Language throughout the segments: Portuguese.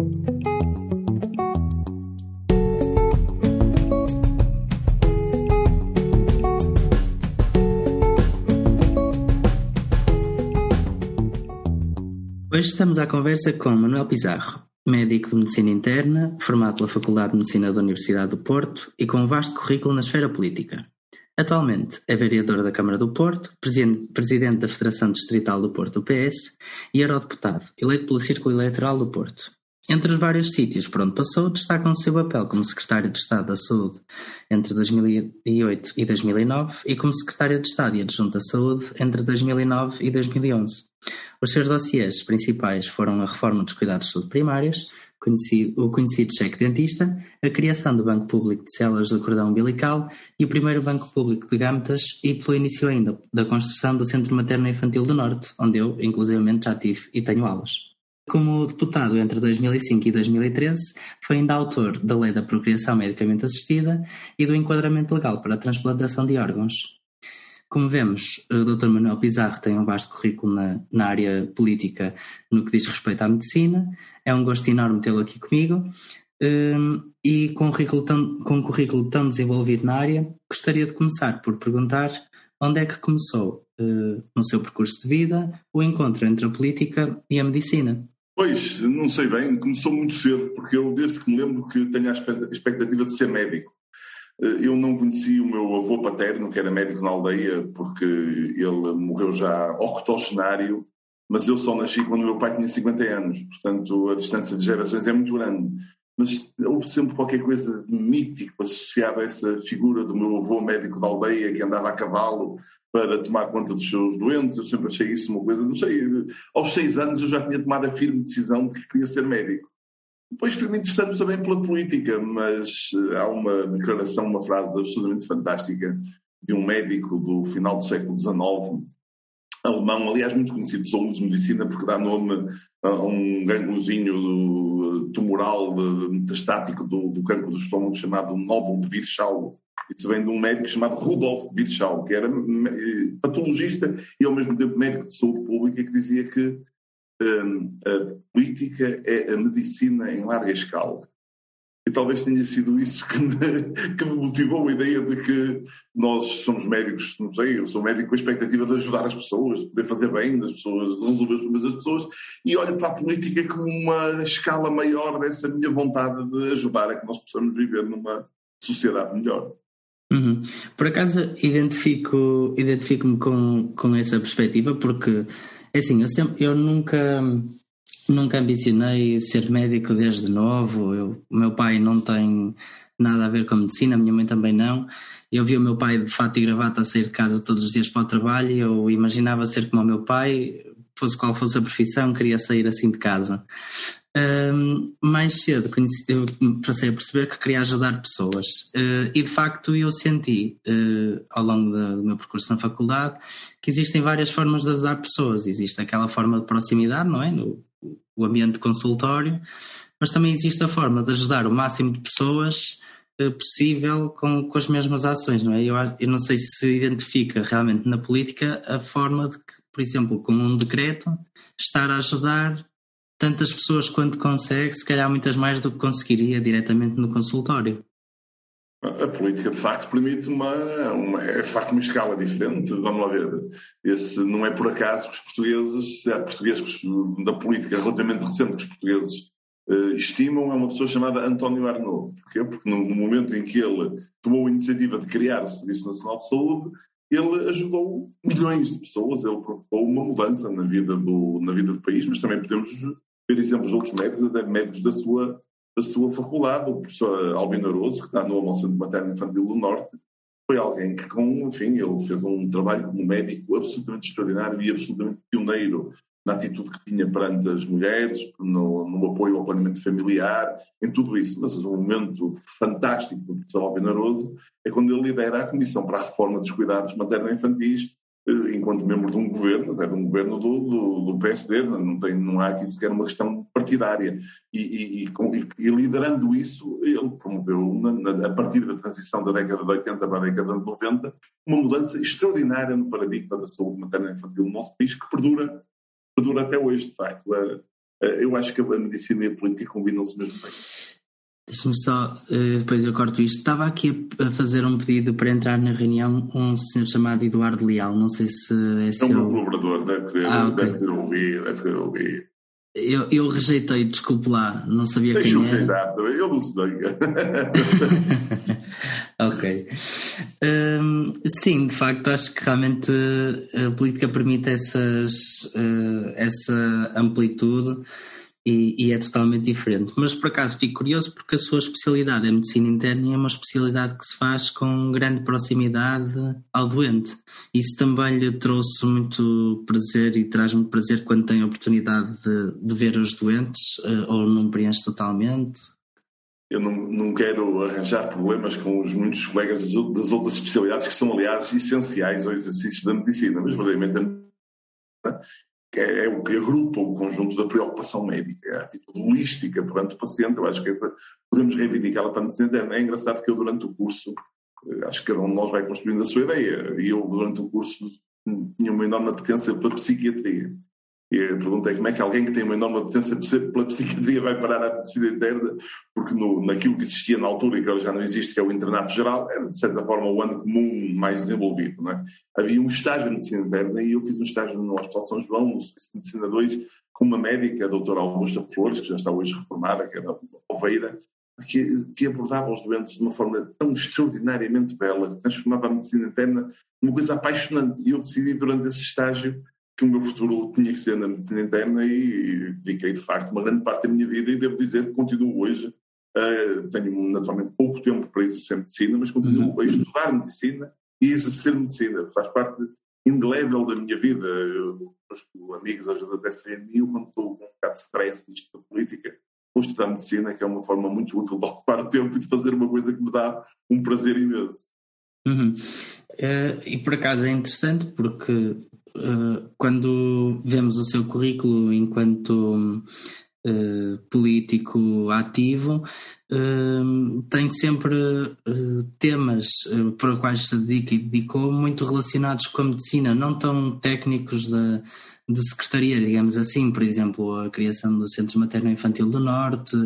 Hoje estamos à conversa com Manuel Pizarro, médico de Medicina Interna, formado pela Faculdade de Medicina da Universidade do Porto e com um vasto currículo na esfera política. Atualmente é vereador da Câmara do Porto, presidente da Federação Distrital do Porto PS e eurodeputado, eleito pelo Círculo Eleitoral do Porto. Entre os vários sítios por onde passou, destacam o seu papel como Secretário de Estado da Saúde entre 2008 e 2009 e como Secretário de Estado e Adjunto da Saúde entre 2009 e 2011. Os seus dossiês principais foram a reforma dos cuidados de saúde primários, o conhecido cheque dentista, a criação do Banco Público de Células do Cordão Umbilical e o primeiro Banco Público de Gâmetas e pelo início ainda da construção do Centro Materno Infantil do Norte, onde eu, inclusivamente, já tive e tenho aulas. Como deputado entre 2005 e 2013, foi ainda autor da Lei da Procriação Medicamente Assistida e do Enquadramento Legal para a Transplantação de Órgãos. Como vemos, o Dr. Manuel Pizarro tem um vasto currículo na, na, área política no que diz respeito à medicina. É um gosto enorme tê-lo aqui comigo. Um, e com um, currículo tão, com um currículo tão desenvolvido na área, gostaria de começar por perguntar onde é que começou, uh, no seu percurso de vida, o encontro entre a política e a medicina. Pois, não sei bem, começou muito cedo, porque eu desde que me lembro que tenho a expectativa de ser médico. Eh, eu não conheci o meu avô paterno, que era médico na aldeia, porque ele morreu já octogenário, mas eu só nasci quando meu pai tinha 50 anos, portanto a distância de gerações é muito grande. Mas houve sempre qualquer coisa mítico associado a essa figura do meu avô médico da aldeia que andava a cavalo para tomar conta dos seus doentes. Eu sempre achei isso uma coisa, não sei, aos seis anos eu já tinha tomado a firme decisão de que queria ser médico. Depois fui-me interessando também pela política, mas eh, há uma declaração, uma frase absolutamente fantástica de um médico do final do século XIX, alemão, aliás muito conhecido pelos de medicina, porque dá nome um gângliozinho eh, tumoral metastático do, do cancro do estômago chamado nódulo de Virchow. Isso vem de um médico chamado Rudolf Virchow, que era patologista e ao mesmo tempo médico de saúde pública, que dizia que um, a política é a medicina em larga escala. E talvez tenha sido isso que me, que me, motivou a ideia de que nós somos médicos, não sei, eu sou médico com a expectativa de ajudar as pessoas, de fazer bem das pessoas, de resolver os problemas das pessoas, e olho para a política como uma escala maior dessa minha vontade de ajudar a que nós possamos viver numa sociedade melhor. Uhum. Por acaso identifico, identifico-me com, com essa perspectiva, porque é assim, eu, sempre, eu nunca, nunca ambicionei ser médico desde novo. Eu, o meu pai não tem nada a ver com a medicina, a minha mãe também não. Eu vi o meu pai de fato e gravata a sair de casa todos os dias para o trabalho e eu imaginava ser como o meu pai, fosse qual fosse a profissão, queria sair assim de casa. Mais cedo conheci, eu passei a perceber que queria ajudar pessoas uh, e de facto eu senti uh, ao longo do meu percurso na faculdade que existem várias formas de ajudar pessoas. Existe aquela forma de proximidade, não é? No o ambiente de consultório, mas também existe a forma de ajudar o máximo de pessoas uh, possível com, com as mesmas ações, não é? Eu, eu não sei se identifica realmente na política a forma de que, por exemplo, com um decreto, estar a ajudar tantas pessoas quanto consegue, se calhar muitas mais do que conseguiria diretamente no consultório. A política, de facto, permite uma, uma, é de facto uma escala diferente. Vamos lá ver. Esse, não é por acaso que os portugueses, há portugueses da política relativamente recente que os portugueses uh, estimam, é uma pessoa chamada António Arnaud. Porquê? Porque no, no, momento em que ele tomou a iniciativa de criar o Serviço Nacional de Saúde, ele ajudou milhões de pessoas, ele provocou uma mudança na vida do, na vida do país, mas também podemos ver exemplos de outros médicos, médicos da sua da sua faculdade, o professor Albino Aroso, que está no Almoço de Materno Infantil do Norte, foi alguém que, com, enfim, ele fez um trabalho como médico absolutamente extraordinário e absolutamente pioneiro na atitude que tinha perante as mulheres, no, no apoio ao planeamento familiar, em tudo isso. Mas um momento fantástico do professor Albino Aroso é quando ele lidera a Comissão para a Reforma dos Cuidados Materno-Infantis enquanto membro de um governo, até de um governo do, do, do PSD, não, tem, não há aqui sequer uma questão partidária. E, e, e, e liderando isso, ele promoveu, na, na, a partir da transição da década de 80 para a década de 90, uma mudança extraordinária no paradigma da saúde materna infantil no nosso país, que perdura, perdura até hoje, de facto. É, eu acho que a medicina e a política combinam-se mesmo bem. Deixa-me só, depois eu corto isto. Estava aqui a fazer um pedido para entrar na reunião um senhor chamado Eduardo Leal. Não sei se é, seu. É meu colaborador, deve poder, ah, okay. deve poder ouvir, deve poder ouvir. Eu, eu rejeitei, desculpe lá, não sabia Deixa quem era. Deixa eu não sei. ok. Um, sim, de facto, acho que realmente a política permite essas, uh, essa amplitude e, e, é totalmente diferente. Mas por acaso fico curioso porque a sua especialidade é medicina interna e é uma especialidade que se faz com grande proximidade ao doente. Isso também lhe trouxe muito prazer e traz muito prazer quando tem a oportunidade de, de ver os doentes eh, ou não preenche totalmente? Eu não, não quero arranjar problemas com os muitos colegas das outras especialidades que são, aliás, essenciais ao exercício da medicina, mas verdadeiramente é, é o que agrupa o conjunto da preocupação médica, a atitude holística perante o paciente. Eu acho que essa podemos reivindicá-la para medicina interna. É engraçado que eu, durante o curso, eh, acho que cada um de nós vai construindo a sua ideia, e eu, durante o curso, tinha uma enorme atenção pela psiquiatria. E a pergunta é como é que alguém que tem uma enorme apetência pela psiquiatria vai parar à medicina interna, porque no, naquilo que existia na altura e que agora já não existe, que é o internato geral, era de certa forma o ano comum mais desenvolvido. Não é? Havia um estágio de medicina interna e eu fiz um estágio no Hospital São João, no Serviço de Medicina 2, com uma médica, a doutora Augusta Flores, que já está hoje reformada, que era Oveira, que, que, abordava os doentes de uma forma tão extraordinariamente bela, que transformava a medicina interna numa coisa apaixonante. E eu decidi, durante esse estágio, que o meu futuro tinha que ser na medicina interna e dediquei, de facto, uma grande parte da minha vida e devo dizer que continuo hoje. Uh, tenho naturalmente pouco tempo para exercer medicina, mas continuo uhum. a estudar medicina e exercer medicina. Faz parte indelével da minha vida. Eu, os amigos às vezes até se riem de mim quando estou com um bocado de stress nisto da política. Vou estudar medicina, que é uma forma muito útil de ocupar o tempo e de fazer uma coisa que me dá um prazer imenso. Uhum. Uh, e por acaso é interessante porque quando vemos o seu currículo enquanto uh, político ativo, tem sempre temas para os quais se dedica e dedicou muito relacionados com a medicina, não tão técnicos da de secretaria, digamos assim, por exemplo, a criação do Centro Materno-Infantil do Norte,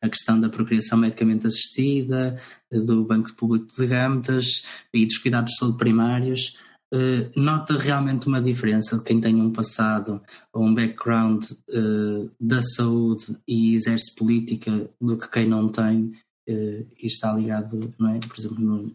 a questão da procriação medicamente assistida, do Banco Público de Gametas e dos cuidados de saúde primários, eh, nota realmente uma diferença de quem tem um passado ou um background uh, da saúde e exerce política do que quem não tem uh, e está ligado, não é? Por exemplo, no,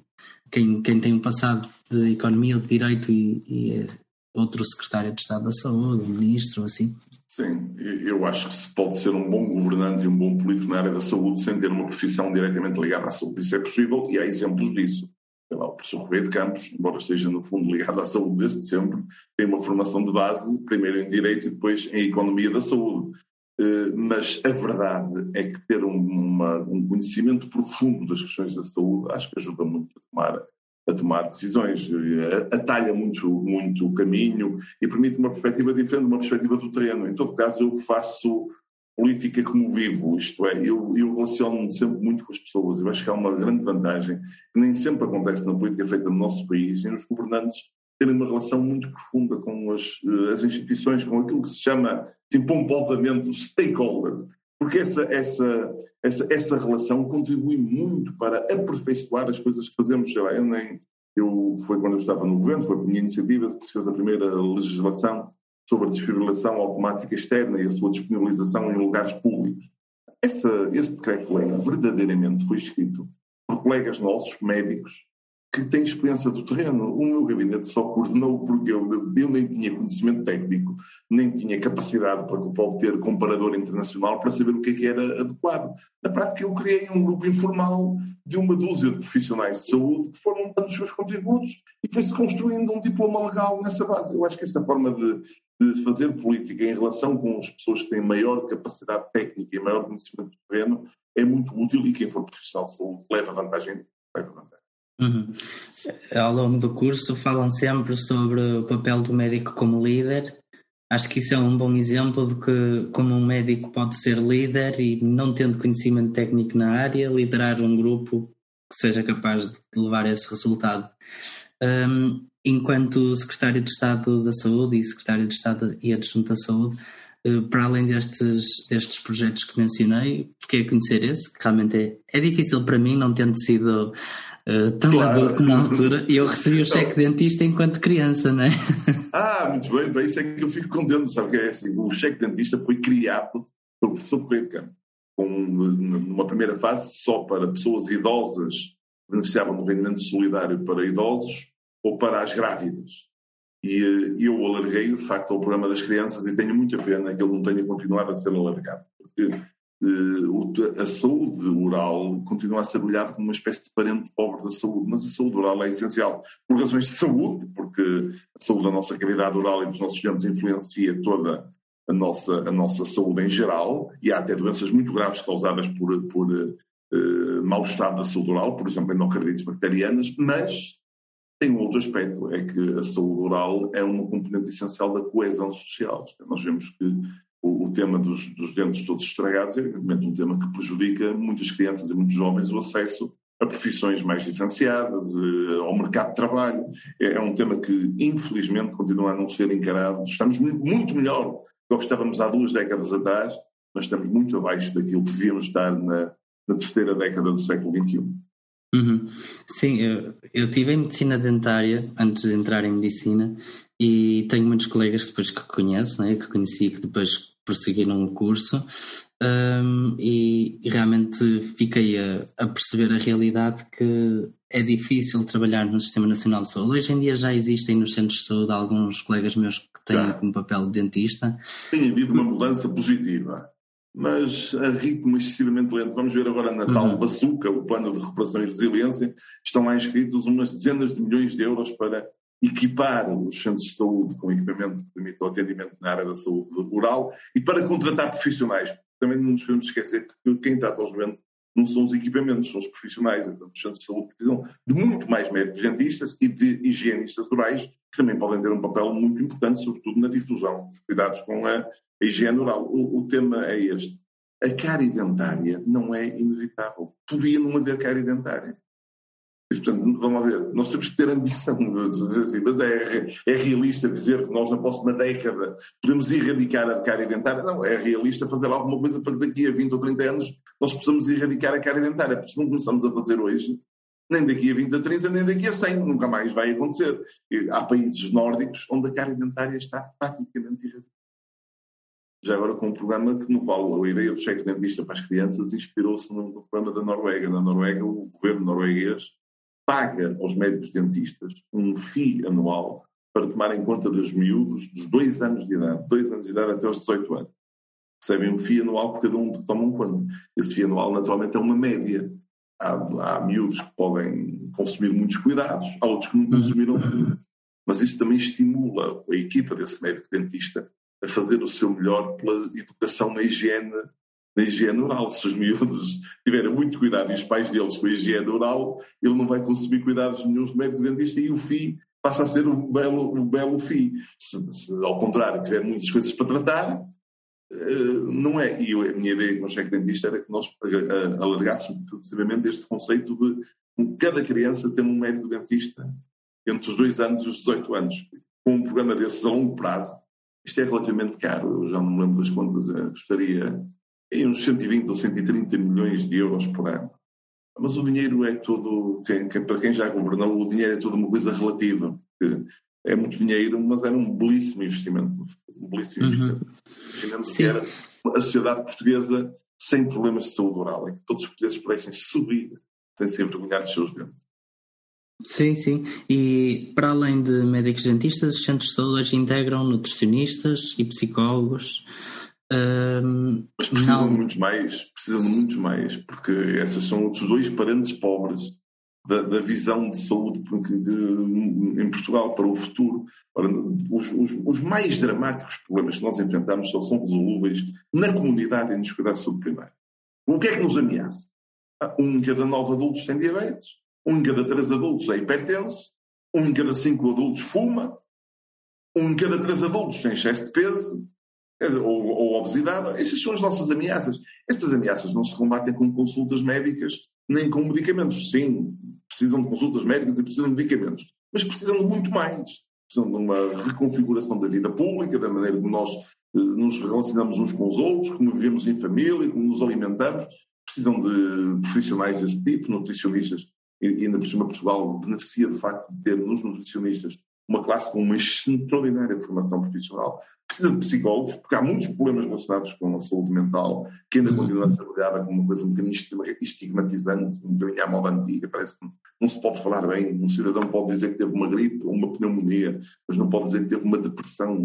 quem, quem tem um passado de economia ou de direito e, e é outro secretário de Estado da Saúde, um ministro, assim. Sim, eu acho que se pode ser um bom governante e um bom político na área da saúde sem ter uma profissão diretamente ligada à saúde. Isso é possível e há exemplos disso. Lá, o professor Correia de Campos, embora esteja no fundo ligado à saúde desde sempre, tem uma formação de base, primeiro em Direito e depois em Economia da Saúde. Eh, mas a verdade é que ter uma, um conhecimento profundo das questões da saúde acho que ajuda muito a tomar a tomar decisões, atalha muito, muito o caminho e permite uma perspectiva diferente, uma perspectiva do terreno. Em todo caso, eu faço política como vivo, isto é, eu, eu relaciono-me sempre muito com as pessoas. Eu acho que há uma grande vantagem que nem sempre acontece na política feita no nosso país, em os governantes terem uma relação muito profunda com as, as instituições, com aquilo que se chama, assim, pomposamente, os stakeholders. Porque essa, essa, essa, essa relação contribui muito para aperfeiçoar as coisas que fazemos. Sei lá, eu nem, eu, foi quando eu estava no governo, foi a minha iniciativa que se fez a primeira legislação sobre a desfibrilação automática externa e a sua disponibilização em lugares públicos. Essa, esse decreto-lei verdadeiramente foi escrito por colegas nossos, médicos, que têm experiência do terreno. O meu gabinete só coordenou porque eu, eu nem tinha conhecimento técnico, nem tinha capacidade para obter comparador internacional para saber o que é que era adequado. Na prática, eu criei um grupo informal de uma dúzia de profissionais de saúde que foram dando os seus contributos e foi-se construindo um diploma legal nessa base. Eu acho que esta forma de, de fazer política em relação com as pessoas que têm maior capacidade técnica e maior conhecimento do terreno é muito útil e quem for profissional de saúde leva vantagem. Leva vantagem. Uhum. Ao longo do curso falam sempre sobre o papel do médico como líder. Acho que isso é um bom exemplo de que, como um médico pode ser líder e, não tendo conhecimento técnico na área, liderar um grupo que seja capaz de levar esse resultado. Um, enquanto secretário de Estado da Saúde e secretário de Estado e adjunto da Saúde, uh, para além destes, destes projetos que mencionei, fiquei a conhecer esse, que realmente é, é difícil para mim, não tendo sido uh, tão claro. como na altura, e eu recebi o cheque de dentista enquanto criança, não é? Ah, muito bem, bem, isso é que eu fico contente, sabe que é assim, o cheque de dentista foi criado pelo professor Correio de Campo, com, numa primeira fase só para pessoas idosas que beneficiavam do rendimento solidário para idosos ou para as grávidas. E eh, eu alarguei, de facto, ao programa das crianças e tenho muita pena que ele não tenha continuado a ser alargado, porque a saúde oral continua a ser olhada como uma espécie de parente pobre da saúde, mas a saúde oral é essencial por razões de saúde, porque a saúde da nossa cavidade oral e dos nossos dentes influencia toda a nossa, a nossa saúde em geral, e há até doenças muito graves causadas por, por uh, mau estado da saúde oral, por exemplo, endocardites bacterianas, mas tem um outro aspecto, é que a saúde oral é uma componente essencial da coesão social. Nós vemos que o, o tema dos, dos, dentes todos estragados é evidentemente um tema que prejudica muitas crianças e muitos jovens o acesso a profissões mais diferenciadas, eh, ao mercado de trabalho. É, é, um tema que, infelizmente, continua a não ser encarado. Estamos muito melhor do que estávamos há duas décadas atrás, mas estamos muito abaixo daquilo que devíamos estar na, na terceira década do século XXI. Uhum. Sim, eu, eu tive em medicina dentária antes de entrar em medicina e tenho muitos colegas depois que conheço, né, que conheci que depois prosseguiram o curso um, e, e, realmente fiquei a, a, perceber a realidade que é difícil trabalhar no Sistema Nacional de Saúde. Hoje em dia já existem nos centros de saúde alguns colegas meus que têm já. como papel de dentista. Tem havido uma mudança positiva, mas a ritmo excessivamente lento. Vamos ver agora na tal uhum. bazuca, o plano de recuperação e resiliência, estão lá inscritos umas dezenas de milhões de euros para equipar os centros de saúde com equipamento que permita o atendimento na área da saúde rural e para contratar profissionais. Também não nos podemos esquecer que quem trata os doentes não são os equipamentos, são os profissionais. Então, os centros de saúde precisam de muito mais médicos dentistas e de higienistas rurais, que também podem ter um papel muito importante, sobretudo na difusão dos cuidados com a, a higiene oral. O, o tema é este. A cárie dentária não é inevitável. Podia não haver cárie dentária. Portanto, vamos ver, nós temos que ter ambição de dizer assim, mas é, é realista dizer que nós na próxima década podemos erradicar a cárie dentária? Não, é realista fazer alguma coisa para que daqui a 20 ou 30 anos nós possamos erradicar a cárie dentária, porque se não começamos a fazer hoje, nem daqui a 20 a 30, nem daqui a 100, nunca mais vai acontecer. Há países nórdicos onde a cárie dentária está praticamente erradicada. Já agora com um programa que, no qual a ideia do cheque dentista para as crianças inspirou-se no, programa da Noruega. Na Noruega, o governo norueguês paga aos médicos dentistas um FII anual para tomar em conta dos miúdos dos dois anos de idade, dois anos de idade até aos 18 anos. Recebem um FII anual por cada um que tomam conta. Esse FII anual, naturalmente, é uma média. Há, há miúdos que podem consumir muitos cuidados, há outros que não consumiram muitos. Mas isso também estimula a equipa desse médico dentista a fazer o seu melhor pela educação na higiene na higiene oral. Se os miúdos tiverem muito cuidado e os pais deles com a higiene oral, ele não vai consumir cuidados nenhum do médico dentista e o FI passa a ser um belo, um belo FI. Se, se, ao contrário, tiver muitas coisas para tratar, não é. E a minha ideia com o cheque dentista era que nós uh, alargássemos sucessivamente este conceito de cada criança ter um médico dentista entre os dois anos e os 18 anos. Com um programa desses a longo prazo, isto é relativamente caro, eu já não me lembro das contas, gostaria em uns 120 ou 130 milhões de euros por ano. Mas o dinheiro é tudo, quem, quem, para quem já governou, o dinheiro é tudo uma coisa relativa. É muito dinheiro, mas era um belíssimo investimento. Um belíssimo uhum. investimento. Imaginamos que era a sociedade portuguesa sem problemas de saúde oral, em que todos os portugueses pudessem subir sem se envergonhar dos seus dentes. Sim, sim. E para além de médicos dentistas, os centros de saúde hoje integram nutricionistas e psicólogos. Um, Mas precisam não... de muitos mais, precisam de muitos mais, porque esses são outros dois parentes pobres da, da visão de saúde de, de, em Portugal para o futuro. Ora, os, os, os, mais dramáticos problemas que nós enfrentamos só são resolúveis na comunidade e nos cuidados de saúde primária. O que é que nos ameaça? Ah, um em cada nove adultos tem diabetes, um em cada três adultos é hipertenso, um em cada cinco adultos fuma, um em cada três adultos tem excesso de peso, ou, ou obesidade. Essas são as nossas ameaças. Essas ameaças não se combatem com consultas médicas nem com medicamentos. Sim, precisam de consultas médicas e precisam de medicamentos, mas precisam de muito mais. Precisam de uma reconfiguração da vida pública, da maneira como nós nos relacionamos uns com os outros, como vivemos em família, como nos alimentamos, precisam de profissionais desse tipo, nutricionistas, e ainda por cima Portugal beneficia de facto de ter nos nutricionistas uma classe com uma extraordinária formação profissional. Precisa de psicólogos, porque há muitos problemas relacionados com a saúde mental que ainda continua a ser olhada como uma coisa um bocadinho estigmatizante, um bocadinho à moda antiga. Parece que não se pode falar bem. Um cidadão pode dizer que teve uma gripe ou uma pneumonia, mas não pode dizer que teve uma depressão.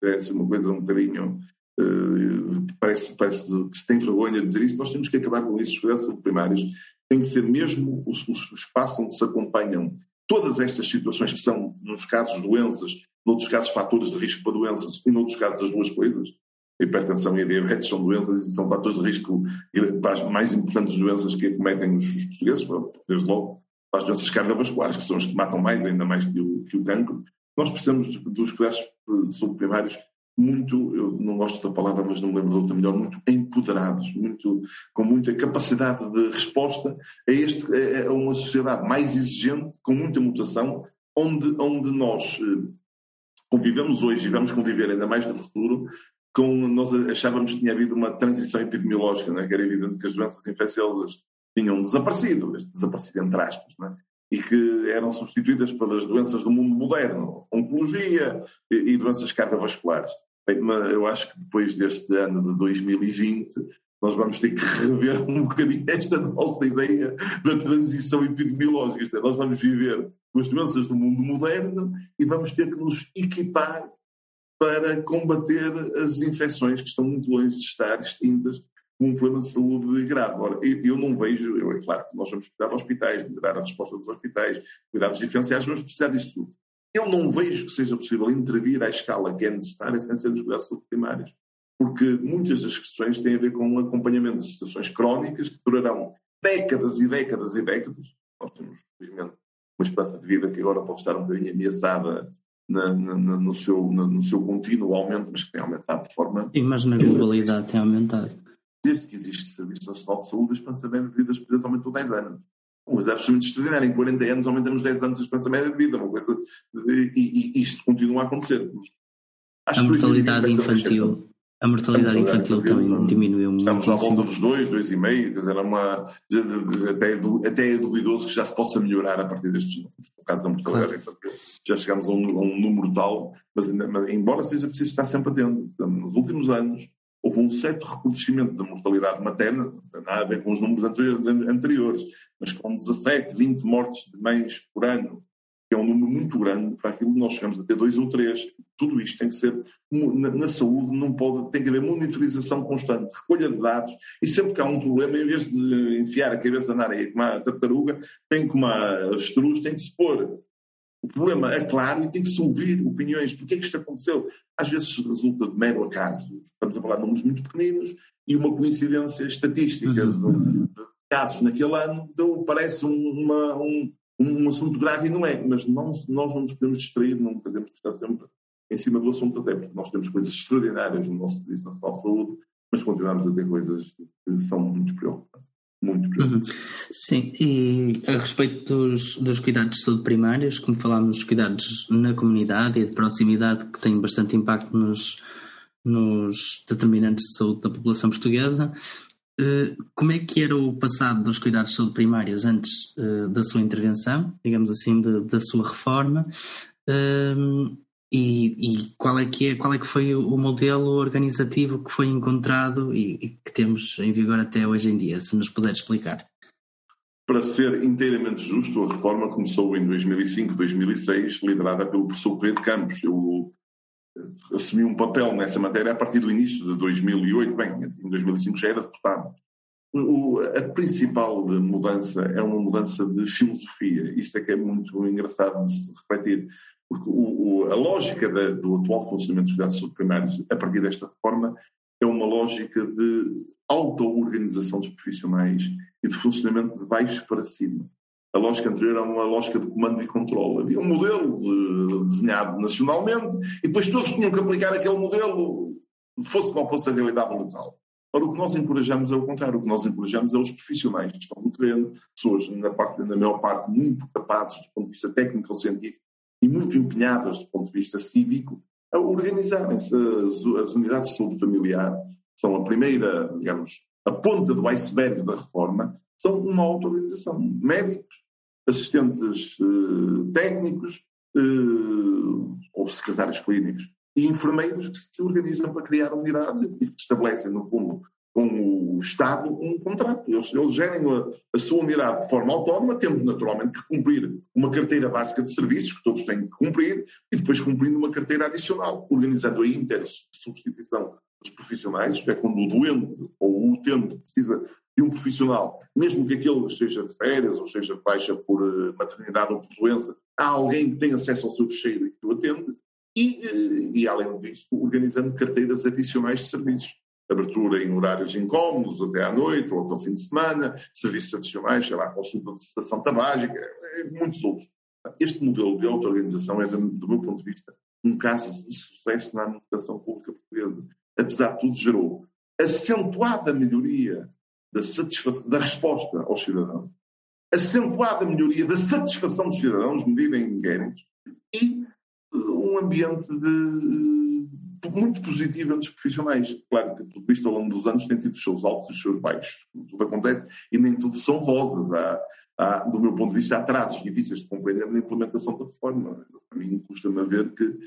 Parece uma coisa um bocadinho Uh, parece, parece que se tem vergonha de dizer isso, nós temos que acabar com isso. Os cuidados primários tem que ser mesmo o, o, o espaço onde se acompanham todas estas situações que são, nos casos, doenças, noutros casos, fatores de risco para doenças e, noutros casos, as duas coisas. A hipertensão e a diabetes são doenças e são fatores de risco para as mais importantes doenças que acometem os, os portugueses, desde logo para as doenças cardiovasculares, que são as que matam mais, ainda mais que o, que o cancro. Nós precisamos dos cuidados de saúde primários muito, eu não gosto da palavra, mas não me lembro de outra melhor, muito empoderados, muito, com muita capacidade de resposta a, este, a uma sociedade mais exigente, com muita mutação, onde, onde nós eh, convivemos hoje e vamos conviver ainda mais no futuro, com, nós achávamos que tinha havido uma transição epidemiológica, né? que era evidente que as doenças infecciosas tinham desaparecido, desaparecido entre aspas, né? e que eram substituídas pelas doenças do mundo moderno, oncologia e, e doenças cardiovasculares. Eu acho que depois deste ano de 2020 nós vamos ter que rever um bocadinho esta nossa ideia da transição epidemiológica. É, nós vamos viver com as doenças do mundo moderno e vamos ter que nos equipar para combater as infecções que estão muito longe de estar extintas com um problema de saúde grave. Ora, eu não vejo, eu, é claro que nós vamos cuidar de hospitais, melhorar a resposta dos hospitais, cuidar dos diferenciais, vamos precisar disto tudo. Eu não vejo que seja possível intervir à escala que é necessária sem ser nos cuidados primários, porque muitas das questões têm a ver com o acompanhamento de situações crónicas que durarão décadas e décadas e décadas. Nós temos, felizmente, uma esperança de vida que agora pode estar um bocadinho ameaçada na, na, no, seu, no seu contínuo aumento, mas que tem aumentado de forma. Sim, mas na globalidade tem aumentado. Desde que existe Serviço Nacional de Saúde, a esperança de vida das pessoas aumentou 10 anos coisa absolutamente extraordinária. Em 40 anos aumentamos 10 anos de esperança média de vida, uma coisa, e, e, e isto continua a acontecer. Acho a mortalidade infantil, a mortalidade, infantil, também não, diminuiu muito. Estamos à volta dos 2, 2,5, quer dizer, é uma, até, é até é duvidoso que já se possa melhorar a partir destes números. No caso da mortalidade claro. infantil, já chegamos a um, a um número tal, mas, mas embora seja preciso estar sempre atento, nos últimos anos, houve um certo recrudescimento da mortalidade materna, nada a ver com os números anteriores, mas com 17, 20 mortes de mães por ano, que é um número muito grande para aquilo que nós chegamos a ter dois ou três. Tudo isto tem que ser, na, na, saúde não pode, tem que haver monitorização constante, recolha de dados, e sempre que há um problema, em vez de enfiar a cabeça na areia como a tartaruga, tem como a avestruz, tem que se pôr o problema é claro e tem que se ouvir opiniões. Porquê é que isto aconteceu? Às vezes resulta de mero acaso. Estamos a falar de números muito pequeninos e uma coincidência estatística uhum. de, de, casos naquele ano então, parece uma, um, um assunto grave e não é. Mas não, nós não nos podemos distrair, não podemos estar sempre em cima do assunto, até porque nós temos coisas extraordinárias no nosso Serviço Nacional de Saúde, mas continuamos a ter coisas que são muito preocupantes muito Uhum. Sim, e a respeito dos, dos cuidados de saúde primários, como falámos, os cuidados na comunidade e de proximidade que têm bastante impacto nos, nos determinantes de saúde da população portuguesa, como é que era o passado dos cuidados de saúde primários antes uh, da sua intervenção, digamos assim, de, da sua reforma? Uh, e, e, qual é que é, qual é que foi o modelo organizativo que foi encontrado e, e, que temos em vigor até hoje em dia, se nos puder explicar. Para ser inteiramente justo, a reforma começou em 2005, 2006, liderada pelo professor Correia de Campos. Eu eh, assumi um papel nessa matéria a partir do início de 2008, bem, em 2005 já era deputado. O, a principal mudança é uma mudança de filosofia. Isto é que é muito engraçado de se refletir porque o, o, a lógica da, do atual funcionamento dos cuidados primários, a partir desta reforma, é uma lógica de auto-organização dos profissionais e de funcionamento de baixo para cima. A lógica anterior era uma lógica de comando e controle. Havia um modelo de, desenhado nacionalmente e depois todos tinham que aplicar aquele modelo, fosse qual fosse a realidade local. Ora, o que nós encorajamos é o contrário. O que nós encorajamos é os profissionais que estão no terreno, pessoas, na, parte, na maior parte, muito capazes do ponto de vista técnico ou científico, e muito empenhadas do ponto de vista cívico a organizarem-se. As, as, unidades de saúde familiar são a primeira, digamos, a ponta do iceberg da reforma, são uma auto-organização. Médicos, assistentes eh, técnicos eh, ou secretários clínicos e enfermeiros que se organizam para criar unidades e que estabelecem, no fundo, com o Estado um contrato. Eles, eles gerem a, a, sua unidade de forma autónoma, tendo naturalmente que cumprir uma carteira básica de serviços, que todos têm que cumprir, e depois cumprindo uma carteira adicional, organizando a inter-substituição dos profissionais, isto é, quando o doente ou o utente precisa de um profissional, mesmo que aquele esteja de férias ou esteja de baixa por eh, maternidade ou por doença, há alguém que tem acesso ao seu cheiro e que o atende, e, eh, e além disso, organizando carteiras adicionais de serviços abertura em horários incómodos, até à noite ou até ao fim de semana, serviços adicionais, sei lá, consulta de estação tabágica, é, muitos outros. Este modelo de auto-organização é, do meu ponto de vista, um caso de sucesso na administração pública portuguesa. Apesar de tudo, gerou acentuada melhoria da, da resposta aos cidadãos, acentuada melhoria da satisfação dos cidadãos, medida em inquéritos, e eh, um ambiente de muito positivo entre os profissionais. Claro que tudo isto ao longo dos anos tem tido os seus altos e os seus baixos. Tudo acontece e nem tudo são rosas. Há, há, do meu ponto de vista, há traços difíceis de compreender na implementação da reforma. Para mim, custa-me a ver que,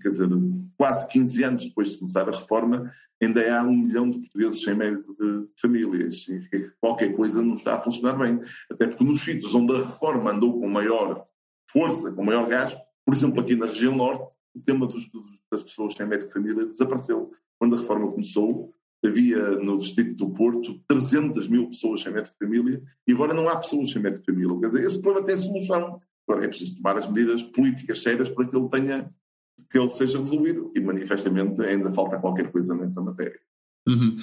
quer dizer, quase 15 anos depois de começar a reforma, ainda há um milhão de portugueses sem médico de, que qualquer coisa não está a funcionar bem. Até porque nos sítios onde a reforma andou com maior força, com maior gás, por exemplo, aqui na região norte, o tema dos, das pessoas sem médico de família desapareceu. Quando a reforma começou, havia no distrito do Porto 300 mil pessoas sem médico de família e agora não há pessoas sem médico de família. Quer dizer, esse problema tem solução. Agora é preciso tomar as medidas políticas sérias para que ele tenha que ele seja resolvido e manifestamente ainda falta qualquer coisa nessa matéria. Uhum.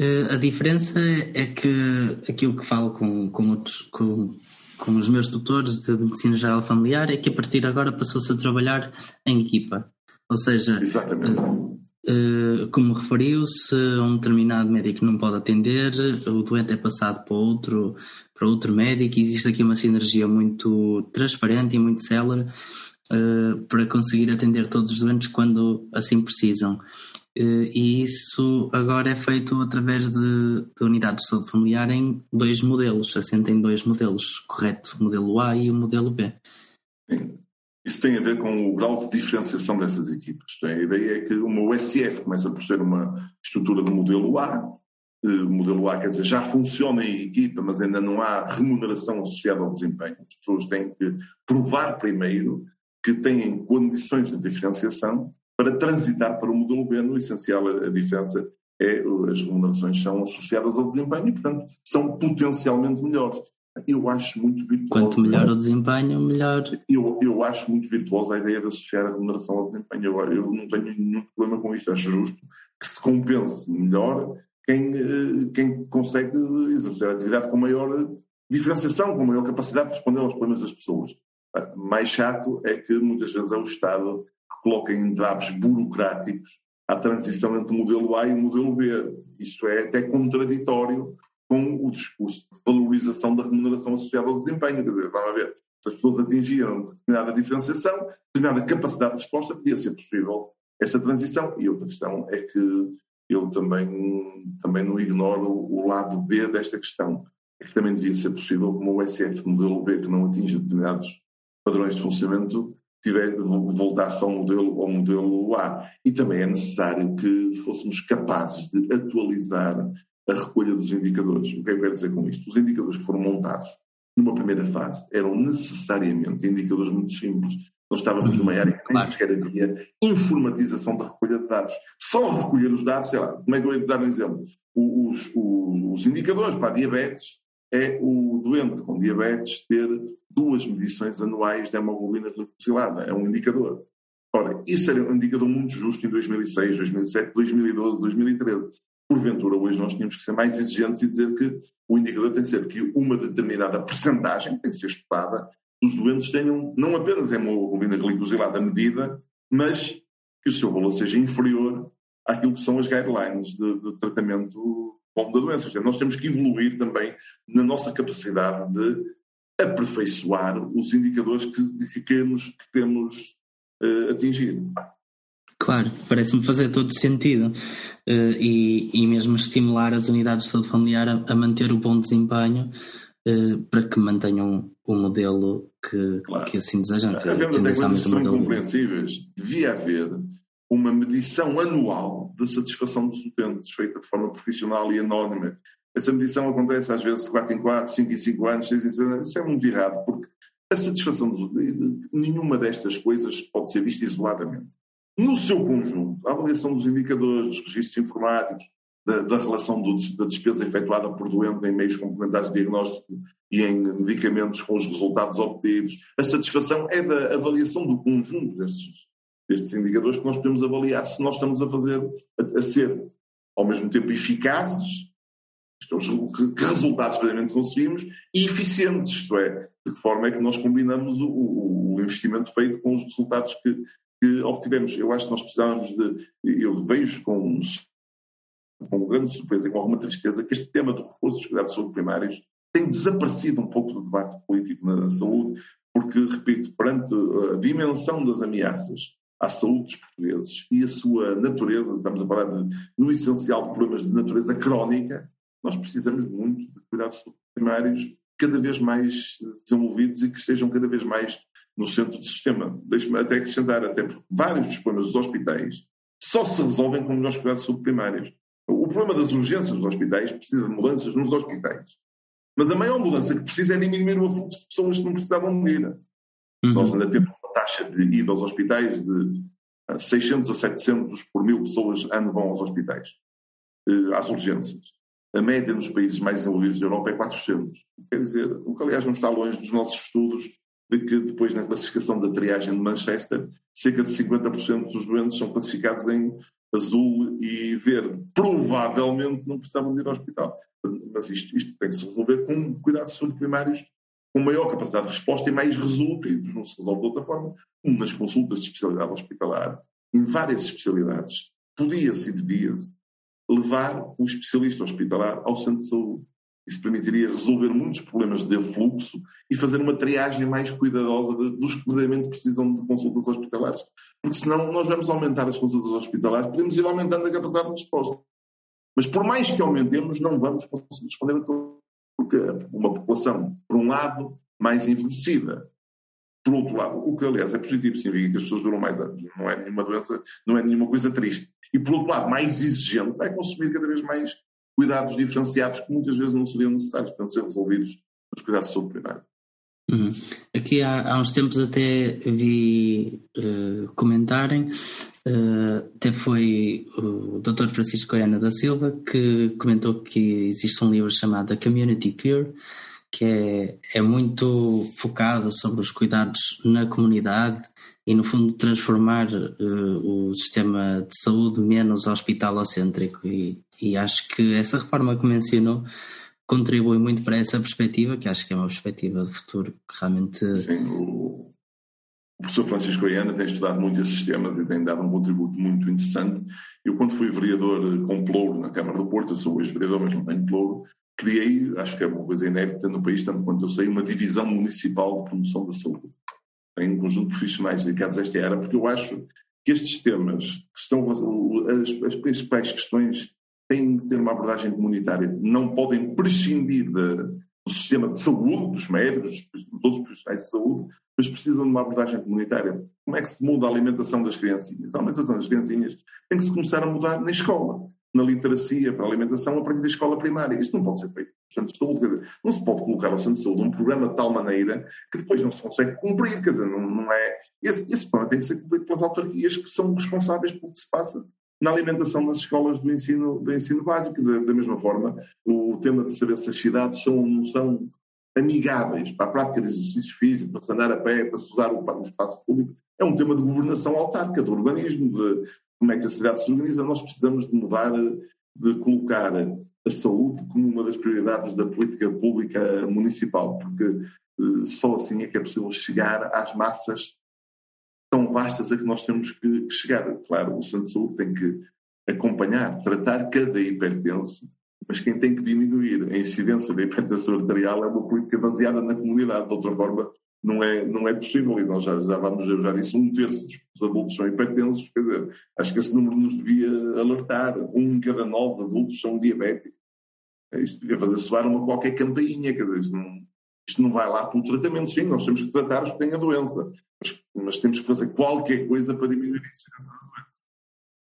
Uh, a diferença é que aquilo que falo com, com outros com com os meus tutores de medicina geral familiar é que a partir de agora passou-se a trabalhar em equipa. Ou seja, uh, uh, como referiu-se, um determinado médico não pode atender, o doente é passado para outro, para outro médico e existe aqui uma sinergia muito transparente e muito célere uh, para conseguir atender todos os doentes quando assim precisam. Eh, e isso agora é feito através de, de unidades de saúde familiar em dois modelos, assenta em dois modelos, correto? O modelo A e o modelo B. Sim. Isso tem a ver com o grau de diferenciação dessas equipas. A ideia é que uma USF começa por ser uma estrutura do modelo A, eh, o modelo A quer dizer já funciona em equipa, mas ainda não há remuneração associada ao desempenho. As pessoas têm que provar primeiro que têm condições de diferenciação para transitar para o modelo B, no essencial, a, diferença é as remunerações são associadas ao desempenho e, portanto, são potencialmente melhores. Eu acho muito virtuoso. Quanto melhor o desempenho, melhor. Eu, eu acho muito virtuosa a ideia de associar a remuneração ao desempenho. Eu, eu não tenho nenhum problema com isto. Acho justo que se compense melhor quem, eh, quem consegue exercer a atividade com maior diferenciação, com maior capacidade de responder aos problemas das pessoas. Mais chato é que muitas vezes é o Estado coloca entraves burocráticos à transição entre o modelo A e o modelo B. Isso é até contraditório com o discurso de valorização da remuneração associada ao desempenho. Quer dizer, vamos ver, se as pessoas atingiram determinada diferenciação, determinada capacidade de resposta, podia ser possível essa transição. E outra questão é que eu também, também não ignoro o lado B desta questão. É que também devia ser possível, como o SF modelo B, que não atinge determinados padrões de funcionamento, tiver, voltasse ao modelo, ao modelo A. E também é necessário que fôssemos capazes de atualizar a recolha dos indicadores. O que é que eu quero dizer com isto? Os indicadores que foram montados numa primeira fase eram necessariamente indicadores muito simples. Nós estávamos numa área que nem sequer havia informatização da recolha de dados. Só recolher os dados, sei lá, como é que eu ia dar um exemplo? Os, os, os indicadores para a diabetes é o doente com diabetes ter duas medições anuais de hemoglobina glicosilada. É um indicador. Ora, isso era um indicador muito justo em 2006, 2007, 2012, 2013. Porventura, hoje nós tínhamos que ser mais exigentes e dizer que o indicador tem que ser que uma determinada percentagem, tem que ser estudada, dos doentes tenham não apenas hemoglobina glicosilada medida, mas que o seu valor seja inferior àquilo que são as guidelines de, de tratamento bom da doença. Seja, nós temos que evoluir também na nossa capacidade de aperfeiçoar os indicadores que, que queremos, que queremos uh, atingir. Claro, parece-me fazer todo sentido uh, e, e mesmo estimular as unidades de saúde familiar a, a manter o bom desempenho uh, para que mantenham o modelo que, claro. que assim desejam. Havendo até coisas que são incompreensíveis, devia haver uma medição anual da satisfação dos utentes, feita de forma profissional e anónima. Essa medição acontece às vezes de 4 em 4, 5 em 5 anos, 6 em 6 anos. Isso é muito errado, porque a satisfação dos nenhuma destas coisas pode ser vista isoladamente no seu conjunto, a avaliação dos indicadores, dos registros informáticos, da, da relação do, da despesa efetuada por doente em meios complementares de diagnóstico e em medicamentos com os resultados obtidos, a satisfação é da avaliação do conjunto destes, destes indicadores que nós podemos avaliar se nós estamos a fazer, a, a ser ao mesmo tempo eficazes, que, que resultados verdadeiramente conseguimos, e eficientes, isto é, de que forma é que nós combinamos o, o, o investimento feito com os resultados que, que obtivemos. Eu acho que nós precisávamos de. Eu vejo com, com grande surpresa e com alguma tristeza que este tema do reforço dos cuidados saúde primários tem desaparecido um pouco do debate político na saúde, porque, repito, perante a dimensão das ameaças à saúde dos portugueses e a sua natureza, estamos a falar de, no essencial de problemas de natureza crónica, nós precisamos muito de cuidados primários cada vez mais desenvolvidos e que estejam cada vez mais no centro do sistema. Deixe-me até acrescentar, até porque vários dos problemas dos hospitais só se resolvem com melhores cuidados de saúde primários. O problema das urgências dos hospitais precisa de mudanças nos hospitais. Mas a maior mudança que precisa é diminuir o fluxo de pessoas que não precisavam de ir. Uhum. Nós ainda temos taxa de ida aos hospitais de 600 a 700 por mil pessoas ano vão aos hospitais, eh, às urgências. A média nos países mais desenvolvidos da Europa é 400. Quer dizer, o que aliás não está longe dos nossos estudos de que depois na classificação da triagem de Manchester, cerca de 50% dos doentes são classificados em azul e verde. Provavelmente não precisavam de ir ao hospital. Mas isto, isto tem que se resolver com cuidados de saúde primários com maior capacidade de resposta e mais resultados. Não se resolve de outra forma. Nas consultas de especialidade hospitalar, em várias especialidades, podia-se e devia-se levar o especialista hospitalar ao centro de saúde. Isso permitiria resolver muitos problemas de fluxo e fazer uma triagem mais cuidadosa dos que verdadeiramente precisam de consultas hospitalares. Porque senão nós vamos aumentar as consultas hospitalares, podemos ir aumentando a capacidade de resposta. Mas por mais que aumentemos, não vamos conseguir responder a tudo. Porque uma população, por um lado, mais envelhecida, por outro lado, o que aliás é positivo, significa que as pessoas duram mais anos, não é nenhuma doença, não é nenhuma coisa triste. E por outro lado, mais exigente, vai consumir cada vez mais cuidados diferenciados que muitas vezes não seriam necessários para ser resolvidos nos cuidados de saúde primária. Uhum. Aqui há, há, uns tempos até vi uh, comentarem, uh, até foi o Dr. Francisco Ana da Silva que comentou que existe um livro chamado Community Cure, que é, é muito focado sobre os cuidados na comunidade e, no fundo, transformar uh, o sistema de saúde menos hospitalocêntrico. E, e acho que essa reforma que mencionou contribui muito para essa perspectiva, que acho que é uma perspectiva de futuro que realmente. Sim, o, professor Francisco Aiana tem estudado muito esses temas e tem dado um contributo muito interessante. Eu, quando fui vereador com Plouro na Câmara do Porto, eu sou hoje vereador, mas não tenho Plouro, criei, acho que é uma coisa inédita no país, tanto quanto eu sei, uma divisão municipal de promoção da saúde em um conjunto de profissionais dedicados a esta área, porque eu acho que estes temas, que estão as, as principais questões, têm de ter uma abordagem comunitária, não podem prescindir de, do sistema de saúde, dos médicos, dos outros profissionais de saúde, mas precisam de uma abordagem comunitária. Como é que se muda a alimentação das criancinhas? A alimentação das criancinhas tem que se começar a mudar na escola na literacia para a alimentação a partir da escola primária. Isto não pode ser feito de saúde. Dizer, não se pode colocar ao centro de saúde um programa de tal maneira que depois não se consegue cumprir. Quer dizer, não, não é. Esse, esse plano tem que ser cumprido pelas autarquias que são responsáveis pelo que se passa na alimentação das escolas do ensino, do ensino básico. Da, da mesma forma, o tema de saber se as cidades são ou não são amigáveis para a prática de exercício físico, para andar a pé, para se usar o, o espaço público, é um tema de governação autárquica, de urbanismo, de como é que a cidade se organiza. Nós precisamos de mudar, de colocar a saúde como uma das prioridades da política pública municipal, porque eh, só assim é que é possível chegar às massas tão vastas a que nós temos que chegar. Claro, o centro de saúde tem que acompanhar, tratar cada hipertenso, mas quem tem que diminuir a incidência da hipertensão arterial é uma política baseada na comunidade. De outra forma, não é, não é possível, e nós já, já vamos, eu já disse, um terço dos adultos são hipertensos, quer dizer, acho que esse número nos devia alertar. Um em cada nove adultos são diabéticos. Isto devia fazer soar uma qualquer campainha, quer dizer, isto não, isto não vai lá pelo tratamento, sim, nós temos que tratar os que têm a doença, mas, mas temos que fazer qualquer coisa para diminuir a incidência da doença.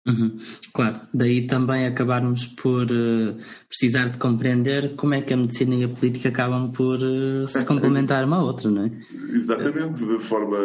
Uhum, claro, daí também acabarmos por uh, precisar de compreender como é que a medicina e a política acabam por uh, se complementar uma à outra, não é? Exatamente, de forma.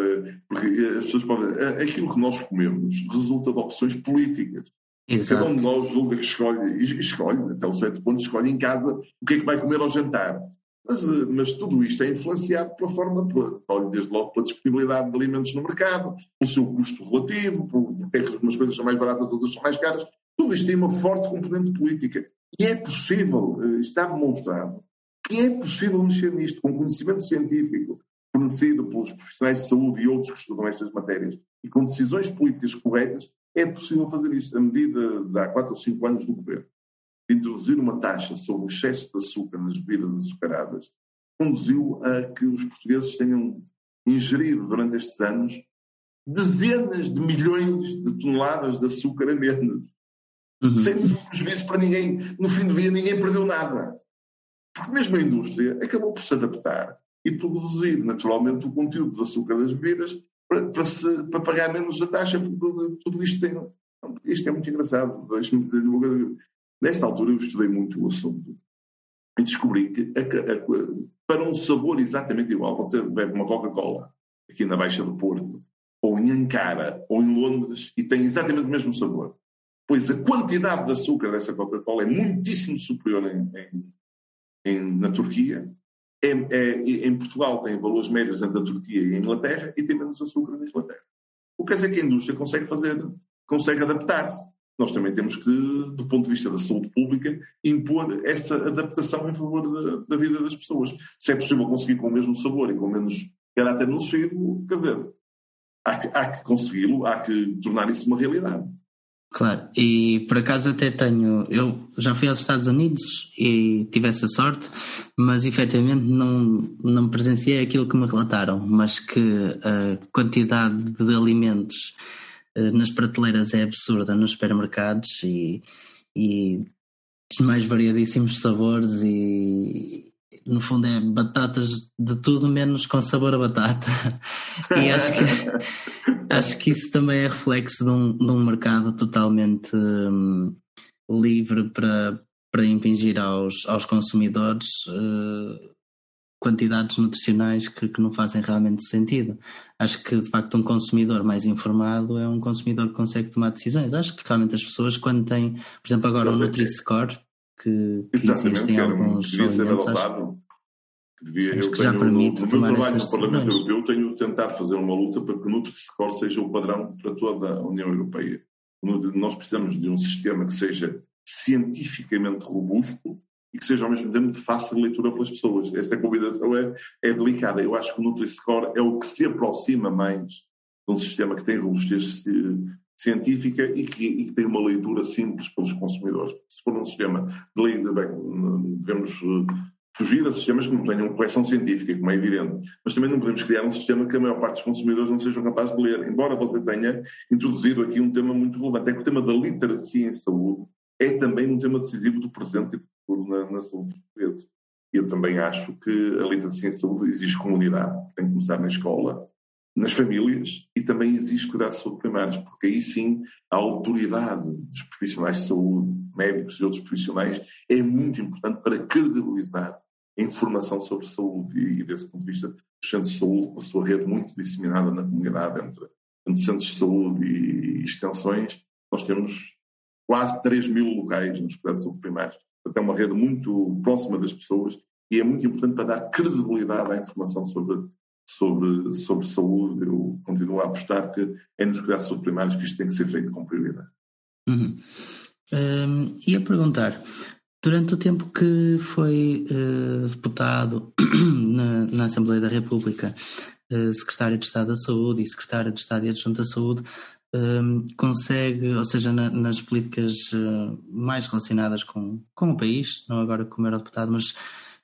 Porque as pessoas podem. Aquilo que nós comemos resulta de opções políticas. Exato. Cada um de nós julga que escolhe, e escolhe, até um certo ponto, escolhe em casa o que é que vai comer ao jantar. Mas, eh, mas, tudo isto é influenciado pela forma, pela, desde logo pela disponibilidade de alimentos no mercado, pelo seu custo relativo, porque é umas coisas são mais baratas, outras são mais caras. Tudo isto tem uma forte componente política. E é possível, eh, está demonstrado, que é possível mexer nisto com conhecimento científico fornecido pelos profissionais de saúde e outros que estudam estas matérias e com decisões políticas corretas, é possível fazer isto. A medida de há 4 ou 5 anos do governo introduzir uma taxa sobre o excesso de açúcar nas bebidas açucaradas conduziu a que os portugueses tenham ingerido durante estes anos dezenas de milhões de toneladas de açúcar a menos. Uhum. Sem prejuízo para ninguém. No fim do dia, ninguém perdeu nada. Porque mesmo a indústria acabou por se adaptar e por reduzir naturalmente o conteúdo de açúcar das bebidas para, para, se, para pagar menos a taxa. Tudo, tudo isto tem. Isto é muito engraçado. Deixe-me dizer uma coisa. Nesta altura eu estudei muito o assunto e descobri que a, a, para um sabor exatamente igual, você bebe uma Coca-Cola aqui na Baixa do Porto, ou em Ankara, ou em Londres, e tem exatamente o mesmo sabor. Pois a quantidade de açúcar dessa Coca-Cola é muitíssimo superior em, em, em, na Turquia. É, é, em Portugal tem valores médios entre a Turquia e a Inglaterra e tem menos açúcar na Inglaterra. O que quer dizer que a indústria consegue fazer, consegue adaptar-se nós também temos que, do ponto de vista da saúde pública, impor essa adaptação em favor da, da vida das pessoas. Se é possível conseguir com o mesmo sabor e com menos caráter nocivo, quer dizer, há que, há que consegui-lo, há que tornar isso uma realidade. Claro, e por acaso até tenho. Eu já fui aos Estados Unidos e tive essa sorte, mas efetivamente não, não presenciei aquilo que me relataram, mas que a quantidade de alimentos nas prateleiras é absurda nos supermercados e, e os mais variadíssimos sabores e no fundo é batatas de tudo menos com sabor a batata. E acho que acho que isso também é reflexo de um, de um mercado totalmente hum, livre para, para impingir aos, aos consumidores uh, quantidades nutricionais que, que, não fazem realmente sentido. Acho que, de facto, um consumidor mais informado é um consumidor que consegue tomar decisões. Acho que realmente as pessoas, quando têm, por exemplo, agora o Nutri-Score, que, que existe em alguns devia ser adotado. Devia, eu tenho, no, no meu trabalho no Parlamento Europeu, tenho de tentar fazer uma luta para que o Nutri-Score seja o padrão para toda a União Europeia. Nós precisamos de um sistema que seja cientificamente robusto e que seja ao mesmo tempo de fácil leitura pelas pessoas. Esta combinação é, é delicada. Eu acho que o Nutri-Score é o que se aproxima mais de um sistema que tem robustez científica e que, e que, tem uma leitura simples pelos consumidores. Se for um sistema de lei, devemos eh, fugir a sistemas que não tenham correção científica, como é evidente, mas também não podemos criar um sistema que a maior parte dos consumidores não sejam capazes de ler, embora você tenha introduzido aqui um tema muito relevante, é que o tema da literacia em saúde é também um tema decisivo do presente e do futuro na, na saúde. Eu também acho que a literacia em saúde exige comunidade, tem que começar na escola, nas famílias e também exige cuidados de saúde primários, porque aí sim a autoridade dos profissionais de saúde, médicos e outros profissionais, é muito importante para credibilizar a informação sobre saúde e, desse ponto de vista, os centros de saúde, com a sua rede muito disseminada na comunidade entre, entre centros de saúde e extensões, nós temos quase 3 mil locais nos cuidados primários Portanto, é uma rede muito próxima das pessoas e é muito importante para dar credibilidade à informação sobre, sobre, sobre saúde. Eu continuo a apostar que é nos cuidados primários que isto tem que ser feito com prioridade. Uhum. Um, ia perguntar, durante o tempo que foi uh, deputado na, na, Assembleia da República, uh, secretário de Estado da Saúde e secretário de Estado e adjunto da Saúde, um, consegue, ou seja, na, nas políticas uh, mais relacionadas com, com o país, não agora como eurodeputado, mas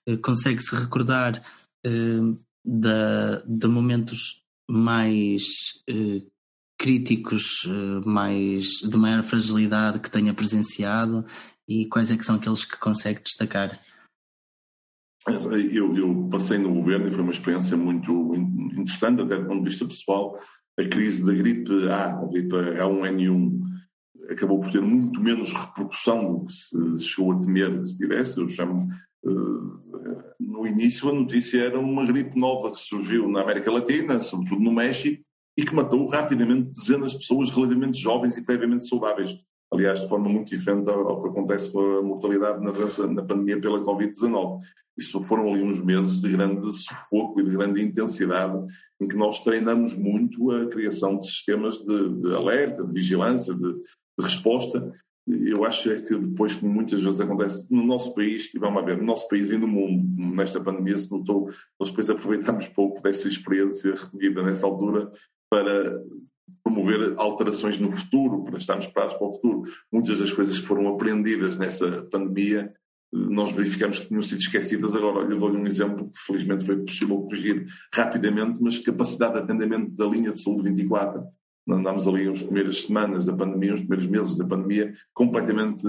uh, consegue-se recordar uh, de, de momentos mais uh, críticos, mais de maior fragilidade que tenha presenciado e quais é que são aqueles que consegue destacar? Eu, eu, passei no governo e foi uma experiência muito interessante, até do ponto de vista pessoal. A crise da gripe A, a gripe A1N1, acabou por ter muito menos repercussão do que se chegou a temer que se tivesse. Eu chamo, uh, no início, a notícia era uma gripe nova que surgiu na América Latina, sobretudo no México, e que matou rapidamente dezenas de pessoas relativamente jovens e previamente saudáveis. Aliás, de forma muito diferente ao que acontece com a mortalidade na, na pandemia pela Covid-19. Isso foram ali uns meses de grande sufoco e de grande intensidade, em que nós treinamos muito a criação de sistemas de, de alerta, de vigilância, de, de, resposta. Eu acho é que depois, como muitas vezes acontece no nosso país, e vamos ver, no nosso país e no mundo, nesta pandemia se notou, nós depois aproveitamos pouco dessa experiência recolhida nessa altura para promover alterações no futuro, para estarmos preparados para o futuro. Muitas das coisas que foram aprendidas nessa pandemia nós verificamos que tinham sido esquecidas. Agora, eu dou-lhe um exemplo que felizmente foi possível corrigir rapidamente, mas capacidade de atendimento da linha de saúde 24. Andámos ali as primeiras semanas da pandemia, os primeiros meses da pandemia, completamente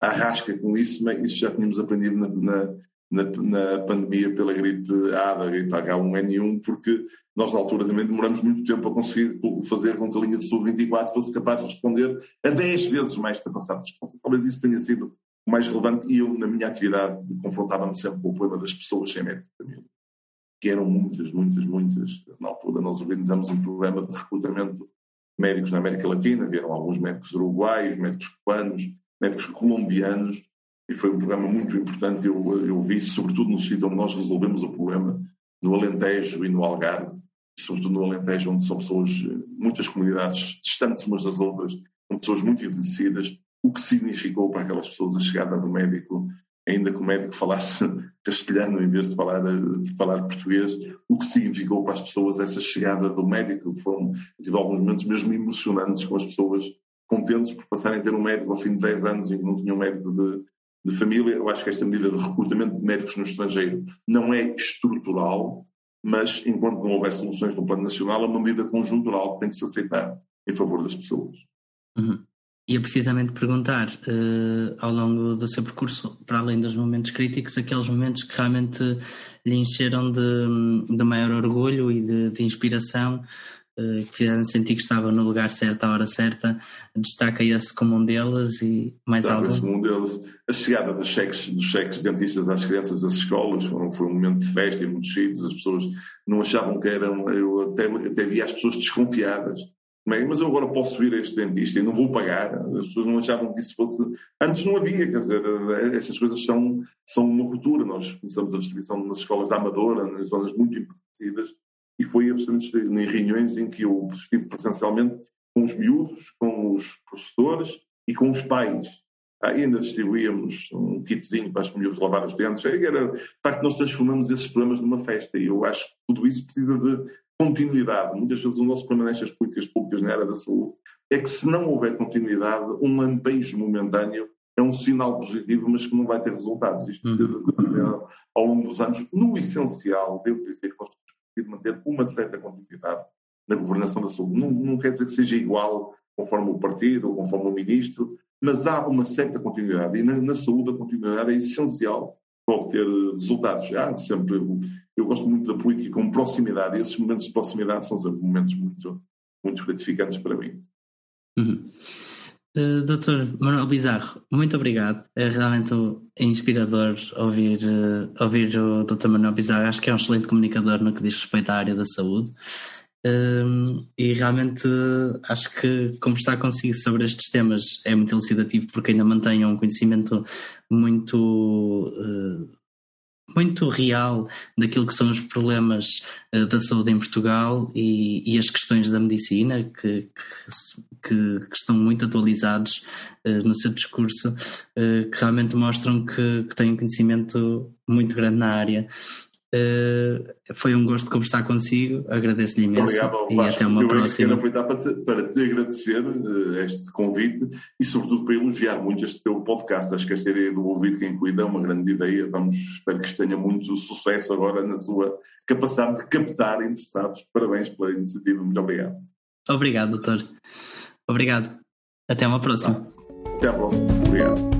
à rasca com isso, mas isso já tínhamos aprendido na, na, na, na pandemia pela gripe A, da gripe H1N1, porque nós na altura também demoramos muito tempo a conseguir fazer com que a linha de saúde 24 fosse capaz de responder a 10 vezes mais capacidade de resposta. Talvez isso tenha sido o mais relevante, e eu, na minha atividade, confrontava-me sempre com o problema das pessoas sem médico de família, que eram muitas, muitas, muitas. Na altura, nós organizamos um programa de recrutamento de médicos na América Latina, vieram alguns médicos uruguaios, médicos cubanos, médicos colombianos, e foi um programa muito importante. Eu, eu vi, sobretudo no sítio onde nós resolvemos o problema, no Alentejo e no Algarve, sobretudo no Alentejo, onde são pessoas, muitas comunidades distantes umas das outras, com pessoas muito envelhecidas, o que significou para aquelas pessoas a chegada do médico, ainda que o médico falasse castelhano em vez de falar, de falar português, o que significou para as pessoas essa chegada do médico. Foram, tive alguns momentos mesmo emocionantes com as pessoas contentes por passarem a ter um médico ao fim de 10 anos e que não tinham um médico de, de família. Eu acho que esta medida de recrutamento de médicos no estrangeiro não é estrutural, mas enquanto não houver soluções no plano nacional, é uma medida conjuntural que tem que se aceitar em favor das pessoas. Uhum ia precisamente perguntar, uh, ao longo do seu percurso, para além dos momentos críticos, aqueles momentos que realmente lhe encheram de, de maior orgulho e de, de inspiração, uh, que fizeram sentir que estava no lugar certo, à hora certa, destaca esse como um deles e mais Destaca algum? como um deles. A chegada dos cheques, dos cheques dentistas às crianças das escolas foi, foi um momento de festa e muito chiques, as pessoas não achavam que eram, eu até, até via as pessoas desconfiadas mas eu agora posso ir a este dentista e não vou pagar. As pessoas não achavam que isso fosse. Antes não havia, quer dizer, estas coisas são, são uma ruptura. Nós começamos a distribuição nas escolas Amadora, nas zonas muito empobrecidas, e foi absolutamente em reuniões em que eu estive presencialmente com os miúdos, com os professores e com os pais. Ainda distribuíamos um kitzinho para os miúdos lavar os dentes. Era, de facto, nós transformamos esses problemas numa festa e eu acho que tudo isso precisa de continuidade. Muitas vezes o nosso problema nestas políticas públicas na área da saúde é que se não houver continuidade, um lampejo momentâneo é um sinal positivo, mas que não vai ter resultados. Isto uhum. ao longo dos anos, no essencial, devo dizer que nós temos manter uma certa continuidade na governação da saúde. Não, não quer dizer que seja igual conforme o partido ou conforme o ministro, mas há uma certa continuidade. E na, na saúde a continuidade é essencial obter resultados. Há sempre eu gosto muito da política com proximidade, e esses momentos de proximidade são sempre momentos muito, muito gratificantes para mim. Uhum. Uh, Doutor Manuel Bizarro, muito obrigado. É realmente inspirador ouvir, uh, ouvir o Dr. Manuel Bizarro. Acho que é um excelente comunicador no que diz respeito à área da saúde. Uh, e realmente acho que conversar consigo sobre estes temas é muito elucidativo porque ainda mantém um conhecimento muito muito real daquilo que são os problemas uh, da saúde em Portugal e, e, as questões da medicina que, que, que estão muito atualizados uh, no seu discurso, uh, que realmente mostram que, que têm um conhecimento muito grande na área. Uh, foi um gosto conversar consigo, agradeço-lhe imenso Obrigado, e Vasco. até uma eu próxima. Eu aproveitar para te, para te agradecer uh, este convite e sobretudo para elogiar muito este teu podcast. Acho que esta ideia do ouvir quem cuida é uma grande ideia. Vamos, espero que tenha muito sucesso agora na sua capacidade de captar interessados. Parabéns pela iniciativa, muito obrigado. Obrigado, doutor. Obrigado. Até uma próxima. Até à próxima. Obrigado.